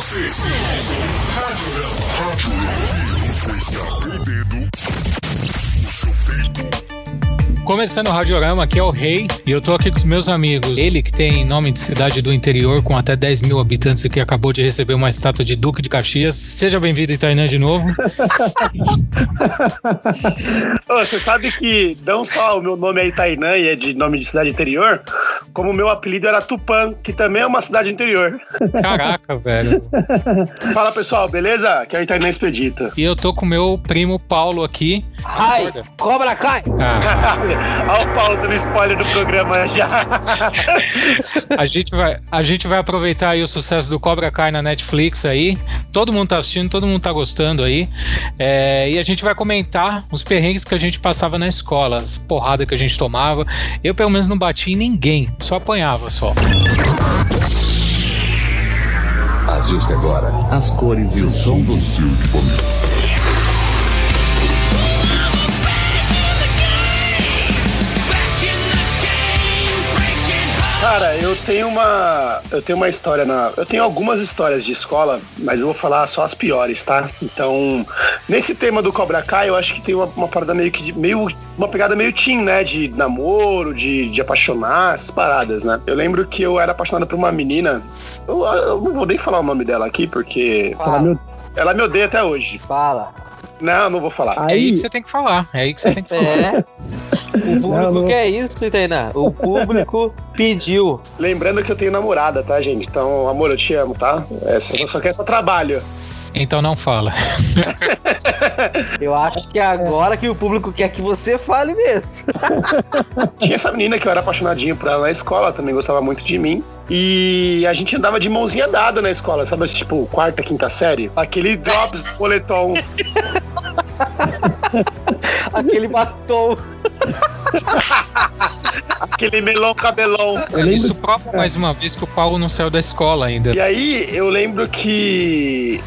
Vocês Rádio Rádio Rádio o dedo no seu peito. Começando o Radiorama, aqui é o Rei e eu tô aqui com os meus amigos. Ele que tem nome de cidade do interior com até 10 mil habitantes e que acabou de receber uma estátua de Duque de Caxias. Seja bem-vindo, Itainã, de novo. Ô, você sabe que não só o meu nome é Itainã e é de nome de cidade interior, como o meu apelido era Tupã, que também é uma cidade interior. Caraca, velho. Fala pessoal, beleza? Aqui é o Itainã Expedita. E eu tô com o meu primo Paulo aqui. Ai, cobra cai! Ah, Olha o Paulo dando spoiler do programa já. a, gente vai, a gente vai aproveitar aí o sucesso do Cobra Kai na Netflix aí. Todo mundo tá assistindo, todo mundo tá gostando aí. É, e a gente vai comentar os perrengues que a gente passava na escola, as porradas que a gente tomava. Eu, pelo menos, não bati em ninguém, só apanhava só. Ajuste agora as cores e o som do seu equipamento. Cara, eu tenho uma. Eu tenho uma história na. Eu tenho algumas histórias de escola, mas eu vou falar só as piores, tá? Então, nesse tema do Cobra Kai, eu acho que tem uma, uma parada meio que. De, meio, uma pegada meio teen, né? De namoro, de, de apaixonar, essas paradas, né? Eu lembro que eu era apaixonado por uma menina. Eu, eu não vou nem falar o nome dela aqui, porque. Ela me, ela me odeia até hoje. Fala. Não, não vou falar. É aí que você tem que falar. É aí que você tem que falar. É. O público quer isso, Tainá. O público pediu. Lembrando que eu tenho namorada, tá, gente? Então, amor, eu te amo, tá? Essa, eu só quero só trabalho. Então não fala. eu acho que agora que o público quer que você fale mesmo. Tinha essa menina que eu era apaixonadinho por ela na escola, também gostava muito de mim. E a gente andava de mãozinha dada na escola, sabe? Tipo, quarta, quinta série. Aquele drops do boletom. Aquele batom. Aquele melão cabelão. Isso prova mais uma vez que o Paulo não saiu da escola ainda. E aí eu lembro que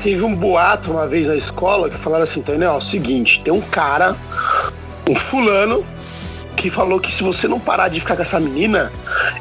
teve um boato uma vez na escola que falaram assim, entendeu? É o seguinte, tem um cara, um fulano, que falou que se você não parar de ficar com essa menina,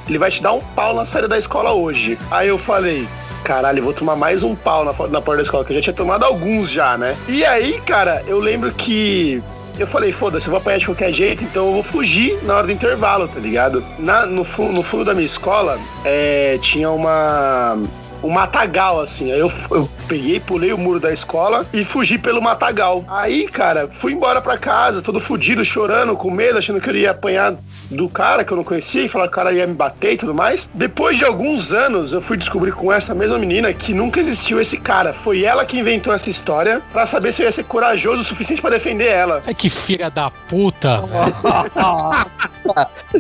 ele vai te dar um pau na saída da escola hoje. Aí eu falei, caralho, vou tomar mais um pau na, na porta da escola, que eu já tinha tomado alguns já, né? E aí, cara, eu lembro que eu falei, foda-se, eu vou apanhar de qualquer jeito, então eu vou fugir na hora do intervalo, tá ligado? Na, no, no fundo da minha escola, é, tinha uma um matagal, assim. Aí eu, eu peguei, pulei o muro da escola e fugi pelo matagal. Aí, cara, fui embora pra casa, todo fudido, chorando, com medo, achando que eu ia apanhar do cara que eu não conhecia e falar que o cara ia me bater e tudo mais. Depois de alguns anos, eu fui descobrir com essa mesma menina que nunca existiu esse cara. Foi ela que inventou essa história para saber se eu ia ser corajoso o suficiente para defender ela. É que filha da puta, velho.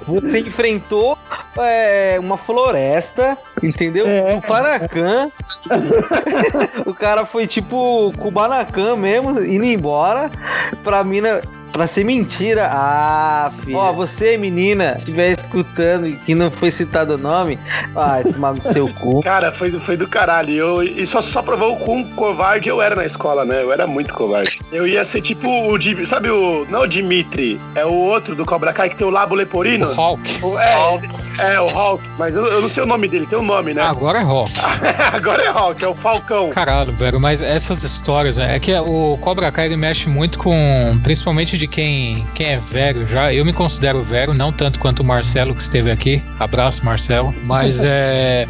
Você enfrentou é, uma floresta, entendeu? É. No Paracan. o cara foi tipo Kubanacan mesmo, indo embora pra mina Pra ser mentira. Ah, filho. Ó, você, menina, estiver escutando e que não foi citado o nome, vai tomar no seu cu. Cara, foi, foi do caralho. Eu, e só, só provou o quão covarde eu era na escola, né? Eu era muito covarde. Eu ia ser tipo o. Sabe o. Não o Dimitri, é o outro do Cobra Kai que tem o Labo Leporino? O Hulk. O, é, Hulk. é, o Hulk. Mas eu, eu, não sei o nome dele, tem um nome, né? Agora é Hulk. Agora é Hulk, é o Falcão. Caralho, velho, mas essas histórias, né? É que o Cobra Kai ele mexe muito com. Principalmente de quem, quem é velho já. Eu me considero velho, não tanto quanto o Marcelo que esteve aqui. Abraço, Marcelo. Mas é.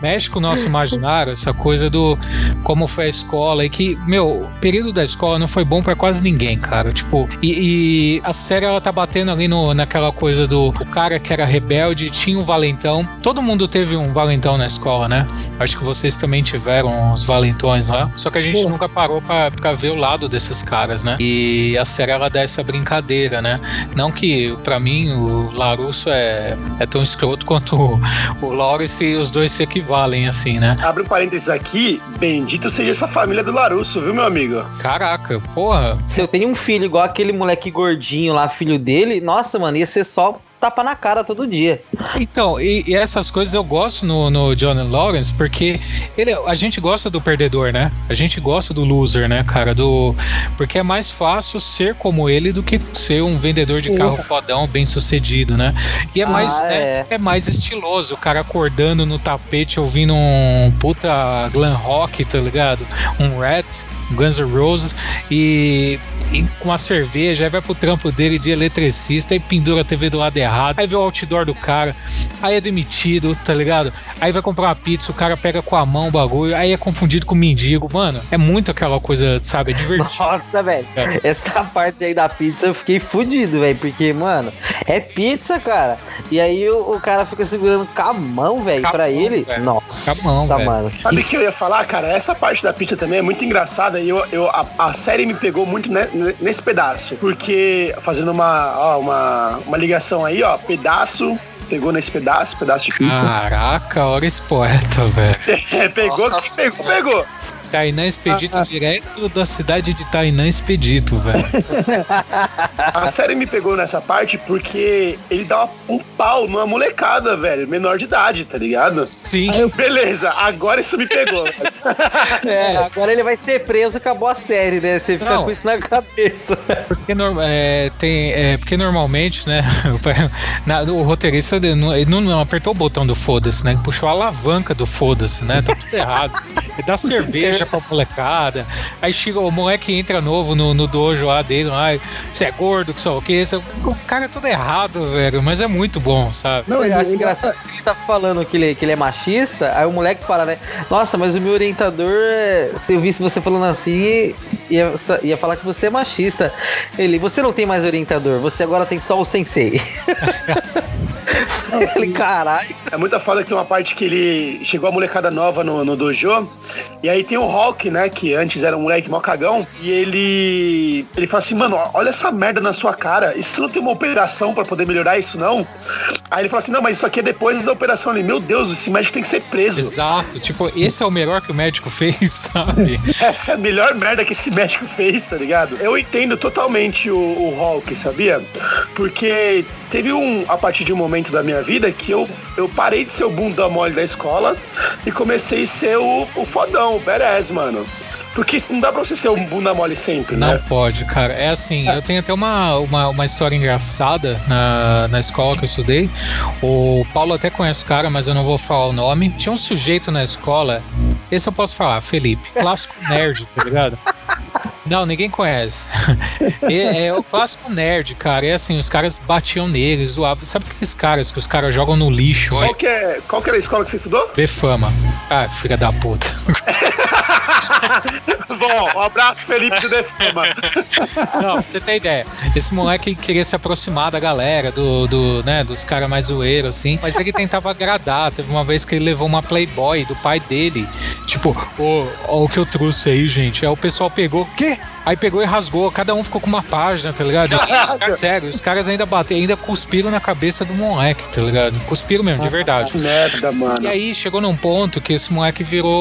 mexe com o nosso imaginário, essa coisa do como foi a escola. E que, meu, o período da escola não foi bom para quase ninguém, cara. Tipo, e, e, a série ela tá batendo ali no, naquela coisa do o cara que era rebelde, tinha um valentão. Todo mundo teve um valentão na escola, né? Acho que vocês também tiveram uns valentões lá. Só que a gente Pô. nunca parou pra, pra ver o lado desses caras, né? E a série ela dá essa brincadeira, né? Não que para mim o Larusso é, é tão escroto quanto o, o Lawrence e os dois se equivalem, assim, né? Abre um parênteses aqui, bendito seja essa família do Larusso, viu, meu amigo? Caraca, porra. Se eu tenho um filho igual aquele moleque gordinho lá, filho dele, nossa, mano, ia ser só tapa na cara todo dia. Então, e, e essas coisas eu gosto no, no Johnny Lawrence, porque ele, a gente gosta do perdedor, né? A gente gosta do loser, né, cara? Do, porque é mais fácil ser como ele do que ser um vendedor de carro fodão, bem sucedido, né? E é Ah, mais, né, é. é mais estiloso, o cara acordando no tapete ouvindo um puta glam rock, tá ligado? Um Rat, Guns N' Roses e, e com a cerveja, aí vai pro trampo dele de eletricista e pendura a TV do lado errado, aí vê o outdoor do cara, aí é demitido, tá ligado? Aí vai comprar uma pizza, o cara pega com a mão o bagulho, aí é confundido com mendigo, mano, é muito aquela coisa, sabe, é divertido. Nossa, velho. É. Essa parte aí da pizza eu fiquei fudido, velho. Porque, mano, é pizza, cara. E aí o, o cara fica segurando com a mão, velho, pra mão, ele. velho. Nossa, Com a mão, velho. mano. Sabe o que eu ia falar, cara? Essa parte da pizza também é muito engraçada e eu, eu, a, a série me pegou muito ne- nesse pedaço. Porque, fazendo uma, ó, uma, uma ligação aí, ó, pedaço, pegou nesse pedaço, pedaço de pizza. Caraca, olha esse poeta, velho. É, pegou, Nossa. pegou, pegou. Tainã Expedito direto da cidade de Tainã Expedito, velho. A série me pegou nessa parte porque ele dá um pau numa molecada, velho, menor de idade, tá ligado? Sim. Beleza, agora isso me pegou. É, agora ele vai ser preso, acabou a série, né? Você fica Não. com isso na cabeça. Porque, é, tem, é, porque normalmente, né, na- o roteirista ele não, ele não- não apertou o botão do foda-se, né? Ele puxou a alavanca do foda-se, né? Tá tudo errado. Ele dá cerveja pra molecada. Aí chega o moleque entra novo no, no dojo lá dele, lá, você é gordo, que só o que? O cara é tudo errado, velho. Mas é muito bom, sabe? Não, eu acho engraçado que ele tá falando que ele, que ele é machista, aí o moleque fala, né? Nossa, mas o meu orientador, se eu visse você falando assim, ia, ia falar que você é machista. Ele, você não tem mais orientador, você agora tem só o sensei. ele, caralho. É muita foda que tem uma parte que ele chegou a molecada nova no, no dojo. E aí tem o Hulk, né? Que antes era um moleque mó cagão. E ele. Ele fala assim, mano, olha essa merda na sua cara. Isso não tem uma operação pra poder melhorar isso, não? Aí ele fala assim, não, mas isso aqui é depois da operação ali. Meu Deus, esse médico tem que ser preso. Exato. Tipo, esse é o melhor que o médico fez, sabe? Essa é a melhor merda que esse médico fez, tá ligado? Eu entendo totalmente o, o Hulk, sabia? Porque teve um, a partir de um momento da minha vida que eu, eu parei de ser o bunda mole da escola e comecei a ser o, o fodão, o badass, mano. Porque não dá pra você ser um bunda mole sempre, Não né? pode, cara. É assim, eu tenho até uma, uma, uma história engraçada na, na escola que eu estudei. O Paulo até conhece o cara, mas eu não vou falar o nome. Tinha um sujeito na escola, esse eu posso falar, Felipe, clássico nerd, tá ligado? Não, ninguém conhece. É, é o clássico nerd, cara. É assim, os caras batiam nele, zoavam. Sabe aqueles caras que os caras jogam no lixo? Qual que, é, qual que era a escola que você estudou? Befama. Ah, filha da puta. Bom, um abraço, Felipe do Defama. Não, você tem ideia. Esse moleque queria se aproximar da galera, do, do né, dos caras mais zoeiros, assim. Mas ele tentava agradar. Teve uma vez que ele levou uma Playboy do pai dele. Tipo, ô, ó, o que eu trouxe aí, gente. Aí o pessoal pegou. Quê? Aí pegou e rasgou, cada um ficou com uma página, tá ligado? E os caras, sério, os caras ainda bateram, ainda cuspiram na cabeça do moleque, tá ligado? Cuspiram mesmo, de verdade. Merda, E mano. aí chegou num ponto que esse moleque virou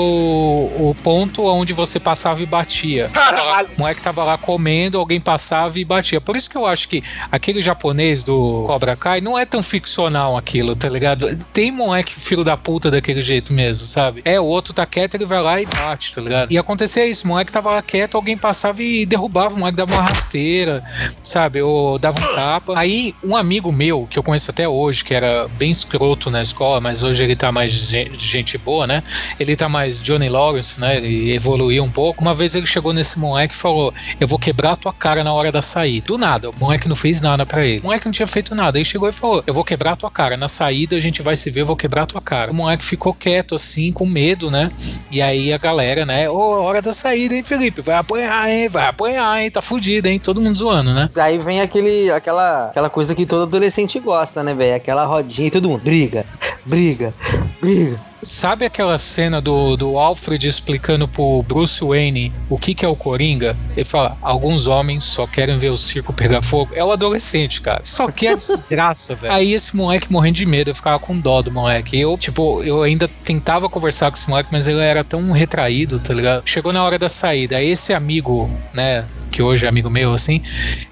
o ponto onde você passava e batia. Caralho. O moleque tava lá comendo, alguém passava e batia. Por isso que eu acho que aquele japonês do Cobra Kai não é tão ficcional aquilo, tá ligado? Tem moleque filho da puta daquele jeito mesmo, sabe? É, o outro tá quieto, ele vai lá e bate, tá ligado? E acontecia isso, o moleque tava lá quieto, alguém passava e derrubava, o moleque dava uma rasteira, sabe? Ou dava um tapa. Aí, um amigo meu, que eu conheço até hoje, que era bem escroto na escola, mas hoje ele tá mais gen- gente boa, né? Ele tá mais Johnny Lawrence, né? Ele evoluiu um pouco. Uma vez ele chegou nesse moleque e falou: Eu vou quebrar a tua cara na hora da saída. Do nada, o moleque não fez nada pra ele. O moleque não tinha feito nada. Aí chegou e falou: Eu vou quebrar a tua cara. Na saída a gente vai se ver, eu vou quebrar a tua cara. O moleque ficou quieto assim, com medo, né? E aí a galera, né? Ô, hora da saída, hein, Felipe? Vai apanhar, hein? Vai apanhar, hein? Tá fudido, hein? Todo mundo zoando, né? Aí vem aquele, aquela, aquela coisa que todo adolescente gosta, né, velho? Aquela rodinha e todo mundo briga, briga, briga. Sabe aquela cena do, do Alfred explicando pro Bruce Wayne o que, que é o Coringa? Ele fala: alguns homens só querem ver o circo pegar fogo. É o adolescente, cara. Só quer desgraça, velho. Aí esse moleque morrendo de medo, eu ficava com dó do moleque. Eu, tipo, eu ainda tentava conversar com esse moleque, mas ele era tão retraído, tá ligado? Chegou na hora da saída. Aí esse amigo, né? Que hoje é amigo meu, assim,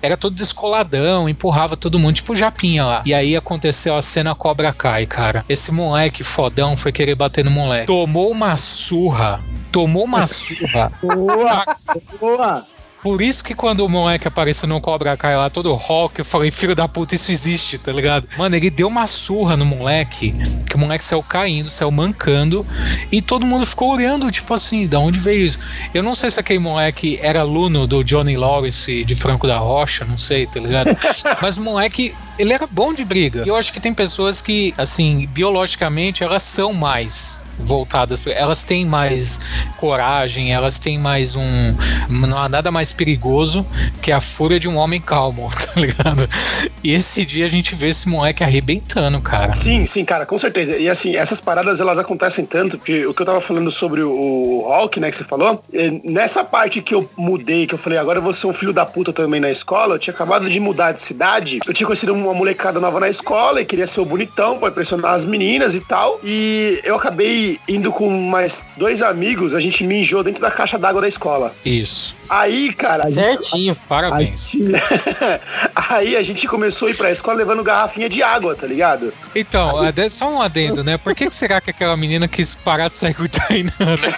era todo descoladão, empurrava todo mundo, tipo Japinha lá. E aí aconteceu a cena Cobra Kai, cara. Esse moleque fodão foi querer bater no moleque. Tomou uma surra. Tomou uma surra. Boa! Boa! Por isso que quando o moleque apareceu no Cobra Kai lá, todo rock, eu falei, filho da puta, isso existe, tá ligado? Mano, ele deu uma surra no moleque, que o moleque saiu caindo, saiu mancando, e todo mundo ficou olhando, tipo assim, da onde veio isso? Eu não sei se aquele moleque era aluno do Johnny Lawrence de Franco da Rocha, não sei, tá ligado? Mas o moleque, ele era bom de briga. E eu acho que tem pessoas que, assim, biologicamente, elas são mais voltadas, elas têm mais coragem, elas têm mais um. Não há nada mais perigoso que a fúria de um homem calmo, tá ligado? E esse dia a gente vê esse moleque arrebentando, cara. Sim, sim, cara, com certeza. E assim, essas paradas elas acontecem tanto, porque o que eu tava falando sobre o Hulk, né, que você falou, nessa parte que eu mudei, que eu falei, agora eu vou ser um filho da puta também na escola, eu tinha acabado de mudar de cidade, eu tinha conhecido uma molecada nova na escola e queria ser o bonitão pra impressionar as meninas e tal, e eu acabei indo com mais dois amigos, a gente mijou dentro da caixa d'água da escola. Isso. Aí, cara, Certinho. Parabéns. aí a gente começou a ir pra escola levando garrafinha de água, tá ligado? Então, ade- só um adendo, né? Por que, que será que aquela menina quis parar de sair com o Tainan, né?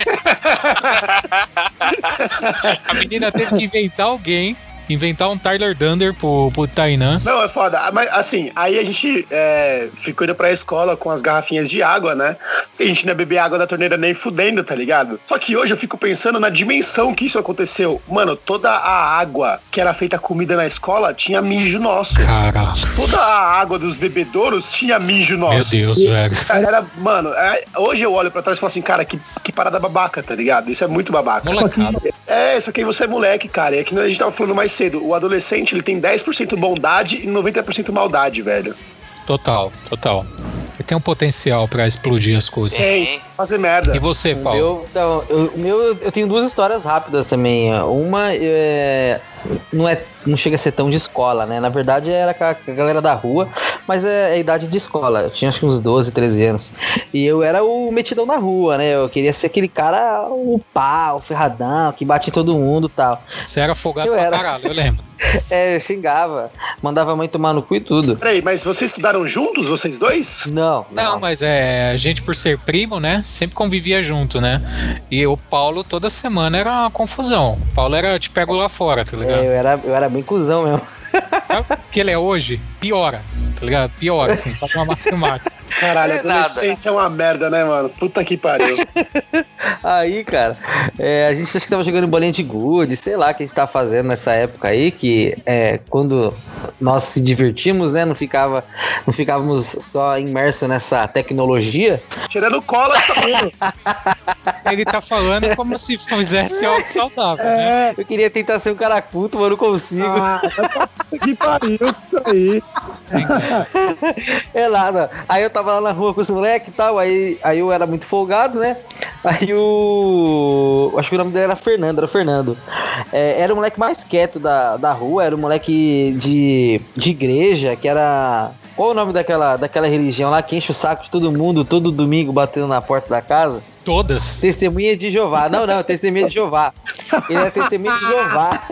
A menina teve que inventar alguém, inventar um Tyler Dunder pro, pro Tainan. Não, é foda. Ah, Mas assim, aí a gente é, ficou indo pra escola com as garrafinhas de água, né? A gente não ia beber água da torneira nem fudendo, tá ligado? Só que hoje eu fico pensando na dimensão que isso aconteceu. Mano, toda a água que era feita comida na escola tinha mijo nosso. Caralho. Toda a água dos bebedouros tinha mijo nosso. Meu Deus, velho. Cara, Era, mano, é, hoje eu olho pra trás e falo assim, cara, que, que parada babaca, tá ligado? Isso é muito babaca. Molecada. É, só que aí você é moleque, cara. E é que a gente tava falando mais cedo. O adolescente, ele tem 10% bondade e 90% maldade, velho. Total, total. Ele tem um potencial pra explodir as coisas. Tem. Fazer merda. E você, O Paulo? meu, então, eu, o meu, eu tenho duas histórias rápidas também. Uma é, não é, não chega a ser tão de escola, né? Na verdade era com a, com a galera da rua, mas é a idade de escola. Eu tinha acho que uns 12, 13 anos. E eu era o metidão na rua, né? Eu queria ser aquele cara, o pá, o ferradão, que bate em todo mundo e tal. Você era folgado Eu pra era. caralho, eu lembro. É, eu xingava, mandava a mãe tomar no cu e tudo. Peraí, mas vocês estudaram juntos, vocês dois? Não, Não, mas é, a gente por ser primo, né? Sempre convivia junto, né? E o Paulo toda semana era uma confusão. O Paulo era te pego lá fora, tá É, ligado? eu, era, eu era bem cuzão mesmo. Sabe o que ele é hoje? Piora, tá ligado? Piora, assim, faz uma matemática. Caralho, É nada. adolescente é uma merda, né, mano? Puta que pariu. Aí, cara, é, a gente acho que tava jogando bolinha de gude, sei lá o que a gente tava fazendo nessa época aí, que é, quando nós se divertimos, né, não, ficava, não ficávamos só imersos nessa tecnologia. Tirando cola também. Ele tá falando como se fizesse algo saudável, né? Eu queria tentar ser um cara culto, mas não consigo. Ah, que pariu isso aí. É nada. Aí eu tava lá na rua com esse moleque e tal, aí, aí eu era muito folgado, né? Aí o. Acho que o nome dele era Fernando, era o Fernando. É, era o moleque mais quieto da, da rua, era o moleque de, de igreja, que era. Qual o nome daquela, daquela religião lá que enche o saco de todo mundo todo domingo batendo na porta da casa? Todas. Testemunha de Jeová. Não, não, testemunha de Jeová. Ele era testemunha de Jeová.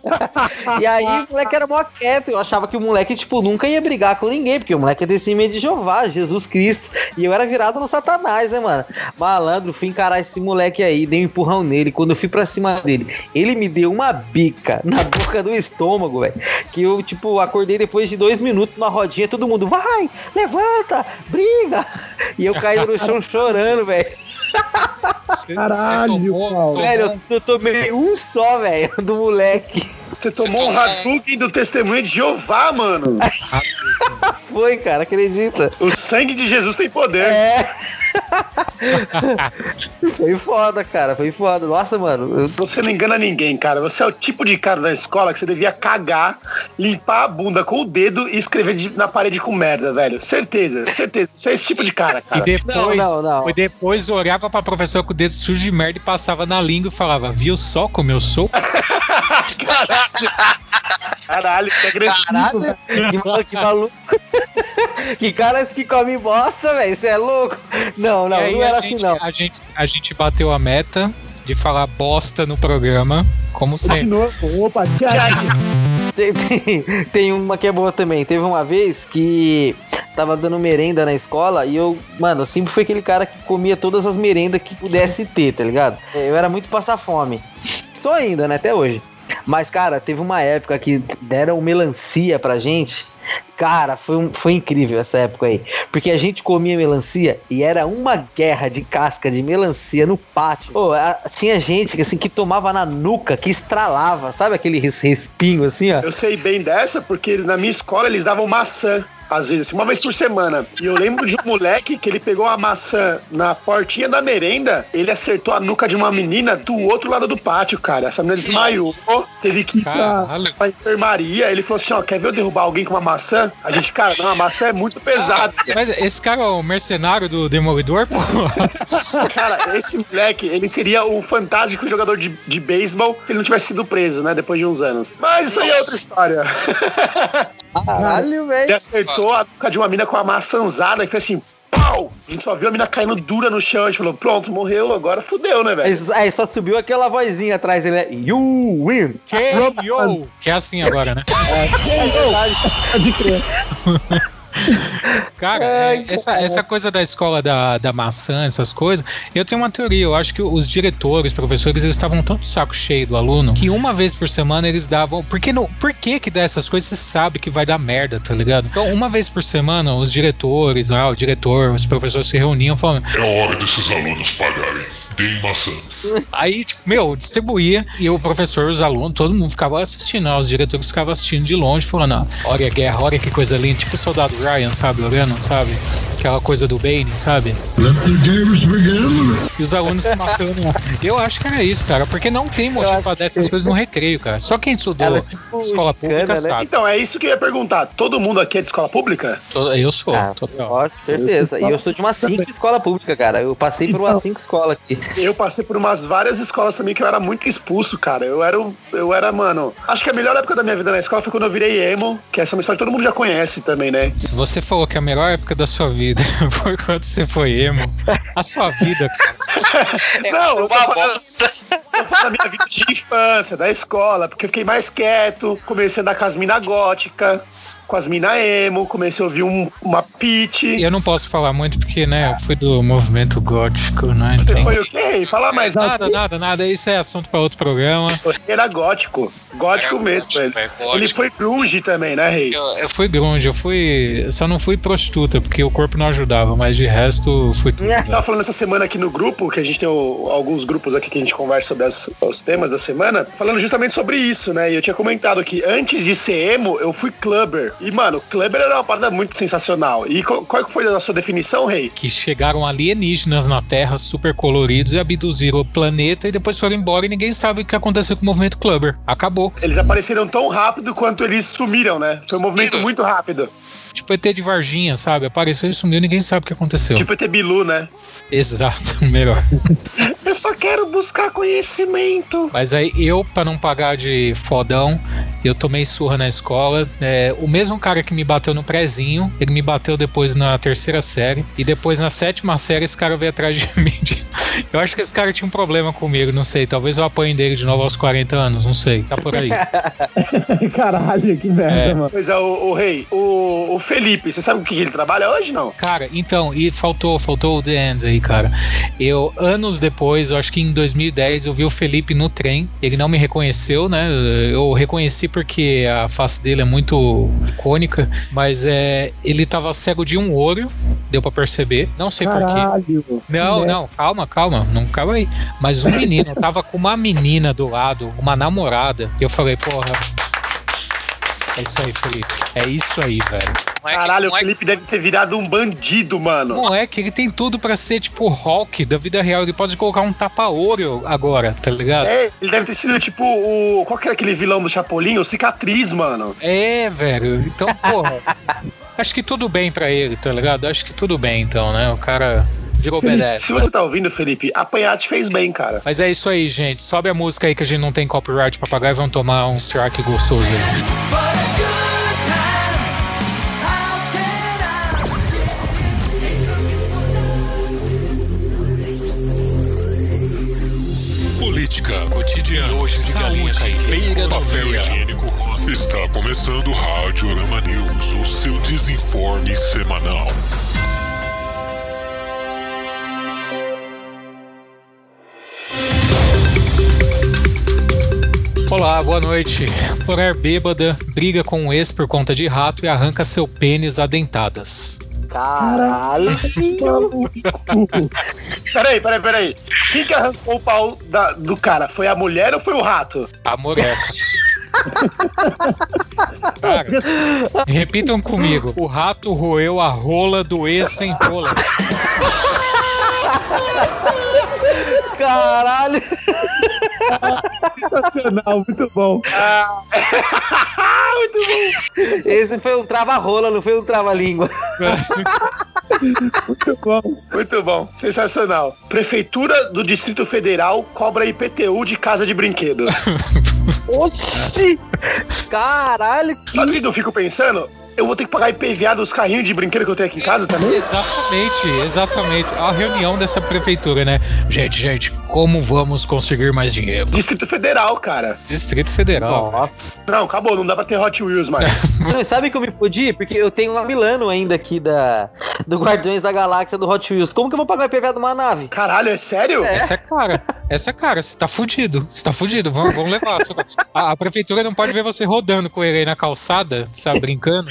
e aí o moleque era mó quieto. Eu achava que o moleque, tipo, nunca ia brigar com ninguém, porque o moleque é testemunha de Jeová, Jesus Cristo. E eu era virado no Satanás, né, mano? Malandro, fui encarar esse moleque aí, dei um empurrão nele. Quando eu fui pra cima dele, ele me deu uma bica na boca do estômago, velho. Que eu, tipo, acordei depois de dois minutos numa rodinha, todo mundo, vai, levanta, briga. E eu caí no chão chorando, velho. Caralho, tomou- Velho, eu, tomei um só, velho, do moleque. Você tomou um Hadouken do testemunho de Jeová, mano. Foi, cara, acredita? O sangue de Jesus tem poder. É. foi foda, cara, foi foda. Nossa, mano, eu- Você não engana ninguém, cara. Você é o tipo de cara da escola que você devia cagar, limpar a bunda com o dedo e escrever de- na parede com merda, velho. Certeza, certeza. Você é esse tipo de cara, E cara. depois, Não, não, não. e depois olhava pra professora com o dedo sujo de merda e passava na língua e falava, viu só como eu sou? Caralho, que agressivo. caralho, que, malu- que maluco. que caras que come bosta, velho, você é louco? Não, não, não era a assim, gente, não. A gente, a gente bateu a meta de falar bosta no programa, como De sempre. novo. Opa, Thiago. Tem, tem, tem uma que é boa também. Teve uma vez que tava dando merenda na escola e eu, mano, eu sempre fui aquele cara que comia todas as merendas que pudesse ter, tá ligado? Eu era muito passar fome. Sou ainda, né? Até hoje. Mas, cara, teve uma época que deram melancia pra gente. Cara, foi, um- foi incrível essa época aí. Porque a gente comia melancia e era uma guerra de casca de melancia no pátio. Pô, a- tinha gente que, assim, que tomava na nuca, que estralava. Sabe aquele res- respingo assim, ó? Eu sei bem dessa porque na minha escola eles davam maçã. Às vezes, assim, uma vez por semana. E eu lembro de um moleque que ele pegou a maçã na portinha da merenda, ele acertou a nuca de uma menina do outro lado do pátio, cara. Essa menina desmaiou, teve que ir pra, pra enfermaria. Ele falou assim: ó, quer ver eu derrubar alguém com uma maçã? A gente, cara, não, a maçã é muito pesada. Mas esse cara é o mercenário do Demolidor, pô. Cara, esse moleque, ele seria um fantástico jogador de, de beisebol se ele não tivesse sido preso, né? Depois de uns anos. Mas isso aí é outra história. Caralho, Ele velho. acertou a nuca de uma mina com a maçãzada e fez assim, pau! A gente só viu a mina caindo dura no chão. A gente falou, pronto, morreu, agora fudeu, né, velho? Aí, aí só subiu aquela vozinha atrás dele, né? You win! K.O. Que é assim agora, né? Pode crer. Cara, Ai, é, essa, essa coisa da escola da, da maçã, essas coisas, eu tenho uma teoria. Eu acho que os diretores, professores, eles estavam tão de saco cheio do aluno que uma vez por semana eles davam. Porque no, por que que dá essas coisas? Você sabe que vai dar merda, tá ligado? Então, uma vez por semana, os diretores, ah, o diretor, os professores se reuniam falando. É hora desses alunos pagarem. Deem maçãs. Aí, tipo, meu, distribuía e o professor, os alunos, todo mundo ficava assistindo, ó, os diretores ficavam assistindo de longe, falando, ó, olha a guerra, olha que coisa linda, tipo o soldado Ryan, sabe, olhando, sabe? Aquela coisa do Bane, sabe? Let the games begin. E os alunos se matando. Eu acho que era isso, cara, porque não tem motivo pra dar essas coisas no recreio, cara. Só quem estudou Ela é tipo escola pública né? sabe. Então, é isso que eu ia perguntar. Todo mundo aqui é de escola pública? Eu sou, Ah, ó, certeza. E eu sou de uma 5 escola pública, cara. Eu passei por uma 5 escola aqui. Eu passei por umas várias escolas também que eu era muito expulso, cara. Eu era, um- eu era, mano. Acho que a melhor época da minha vida na escola foi quando eu virei emo, que essa é uma história que todo mundo já conhece também, né? Se você falou que a melhor época da sua vida foi quando você foi emo, a sua vida, cara, Não, eu falo da minha vida de infância, da escola, porque eu fiquei mais quieto, comecei a andar com as mina gótica, com as mina emo, comecei a ouvir um- uma pitch. eu não posso falar muito porque, né, eu fui do movimento gótico, né? Você Então- foi o quê? Fala mais. Nada, nada, nada. Isso é assunto pra outro programa. Ele era gótico. Gótico Era mesmo, gótico, ele. é. Ele foi grunge também, né, Rei? Eu, eu fui grunge, eu fui. Só não fui prostituta, porque o corpo não ajudava, mas de resto fui tudo. Eu tava falando essa semana aqui no grupo, que a gente tem o- alguns grupos aqui que a gente conversa sobre as- os temas da semana, falando justamente sobre isso, né? E eu tinha comentado que antes de ser emo, eu fui clubber. E, mano, clubber era uma parada muito sensacional. E qual, qual foi a sua definição, Rei? Que chegaram alienígenas na Terra, super coloridos, e abduziram o planeta e depois foram embora e ninguém sabe o que aconteceu com o movimento Clubber. Acabou. Eles apareceram tão rápido quanto eles sumiram, né? Foi um movimento muito rápido. Tipo ET de Varginha, sabe? Apareceu e sumiu, ninguém sabe o que aconteceu. Tipo ET Bilu, né? Exato, melhor. Eu só quero buscar conhecimento. Mas aí eu, pra não pagar de fodão, eu tomei surra na escola. É, o mesmo cara que me bateu no prezinho, ele me bateu depois na terceira série. E depois na sétima série, esse cara veio atrás de mim. Eu acho que esse cara tinha um problema comigo, não sei. Talvez eu apanhe dele de novo aos 40 anos, não sei. Tá por aí. Caralho, que merda, É. mano. Pois é, o, o Rei, o, o Felipe, você sabe o que ele trabalha hoje, não? Cara, então, e faltou, faltou o The Ends aí, cara. Eu, anos depois, eu acho que em 2010, eu vi o Felipe no trem. Ele não me reconheceu, né? Eu reconheci porque a face dele é muito icônica, mas é, ele tava cego de um olho, deu pra perceber. Não sei porquê. Não, não, calma, calma, não calma aí. Mas um menino tava com uma menina do lado, uma namorada, e eu falei, porra. É isso aí, Felipe. É isso aí, velho. Não é que- Caralho, o não é Felipe deve ter virado um bandido, mano. não é que ele tem tudo pra ser tipo Hulk da vida real. Ele pode colocar um tapa-olho agora, tá ligado? É, ele deve ter sido tipo o. Qual que é aquele vilão do Chapolin? O cicatriz, mano. É, velho. Então, porra. acho que tudo bem pra ele, tá ligado? Acho que tudo bem, então, né? O cara virou B10. Se você tá ouvindo, Felipe, apanhar te fez bem, cara. Mas é isso aí, gente. Sobe a música aí que a gente não tem copyright pra pagar e vamos tomar um strike gostoso aí. Nojo de galinha caipira. Feira da Papel higiênico rosa. Está começando o Rádio Arama News, o seu desinforme semanal. Olá, boa noite. Mulher bêbada briga com um ex por conta de rato e arranca seu pênis a dentadas. Caralho. Peraí, peraí, peraí. Quem que arrancou o pau da- do cara? Foi a mulher ou foi o rato? A moreca. Cara, repitam comigo. O rato roeu a rola do ex sem rola. Caralho. Sensacional, muito bom. Esse foi um trava-rola, não foi um trava-língua. Muito bom. Muito bom, sensacional. Prefeitura do Distrito Federal cobra IPTU de casa de brinquedo. Oxi! Caralho. Sabe o que eu fico pensando? Eu vou ter que pagar IPVA dos carrinhos de brinquedo que eu tenho aqui em casa também? Exatamente, exatamente. A reunião dessa prefeitura, né? Gente, gente, como vamos conseguir mais dinheiro? Distrito Federal, cara. Distrito Federal. Nossa. Não, acabou, não dá pra ter Hot Wheels mais. Não, sabe que eu me fodi? Porque eu tenho uma Milano ainda aqui da, do Guardiões da Galáxia do Hot Wheels. Como que eu vou pagar IPVA de uma nave? Caralho, é sério? Essa é cara. Essa é cara. Você tá fudido. Você tá fudido. Vamos, vamos levar. A, a prefeitura não pode ver você rodando com ele aí na calçada, sabe, brincando.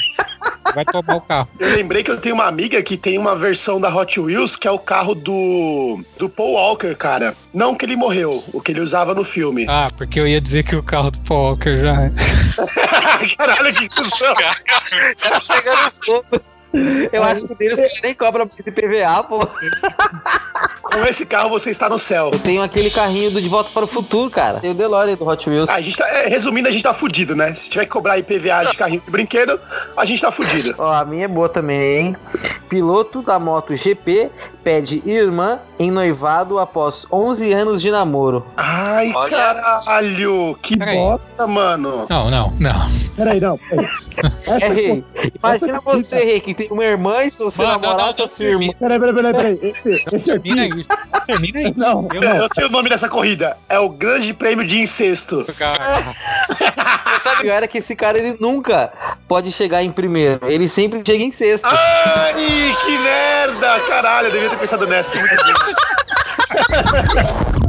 Vai tomar o carro. Eu lembrei que eu tenho uma amiga que tem uma versão da Hot Wheels que é o carro do, do Paul Walker, cara. Não que ele morreu, o que ele usava no filme. Ah, porque eu ia dizer que o carro do Paul Walker já. é. Caralho, que discussão. Pegando fogo. Eu acho que deles nem cobra IPVA, pô. Com esse carro você está no céu. Eu tenho aquele carrinho do De Volta para o Futuro, cara. Tem o DeLorean do Hot Wheels. Ah, a gente tá, é, resumindo, a gente tá fudido, né? Se tiver que cobrar IPVA de carrinho de brinquedo, a gente tá fudido. Ó, a minha é boa também, hein? Piloto da moto GP pede irmã em noivado após 11 anos de namoro. Ai, Olha. caralho, que Peraí. bosta, mano. Não, não, não. Peraí, não. Peraí. Essa É, Rei. Imagina essa- você, Rei, que tem uma irmã e se você Mano, namorar não, não, sua não, irmã. Peraí, peraí, peraí, peraí. Esse, esse aqui. Termina isso. Termina isso. Não, Eu Eu sei o nome dessa corrida. É o Grande Prêmio de Incesto. cara. Você sabe é que esse cara ele nunca pode chegar em primeiro. Ele sempre chega em sexto. Ai, que merda! Caralho, eu devia ter pensado nessa.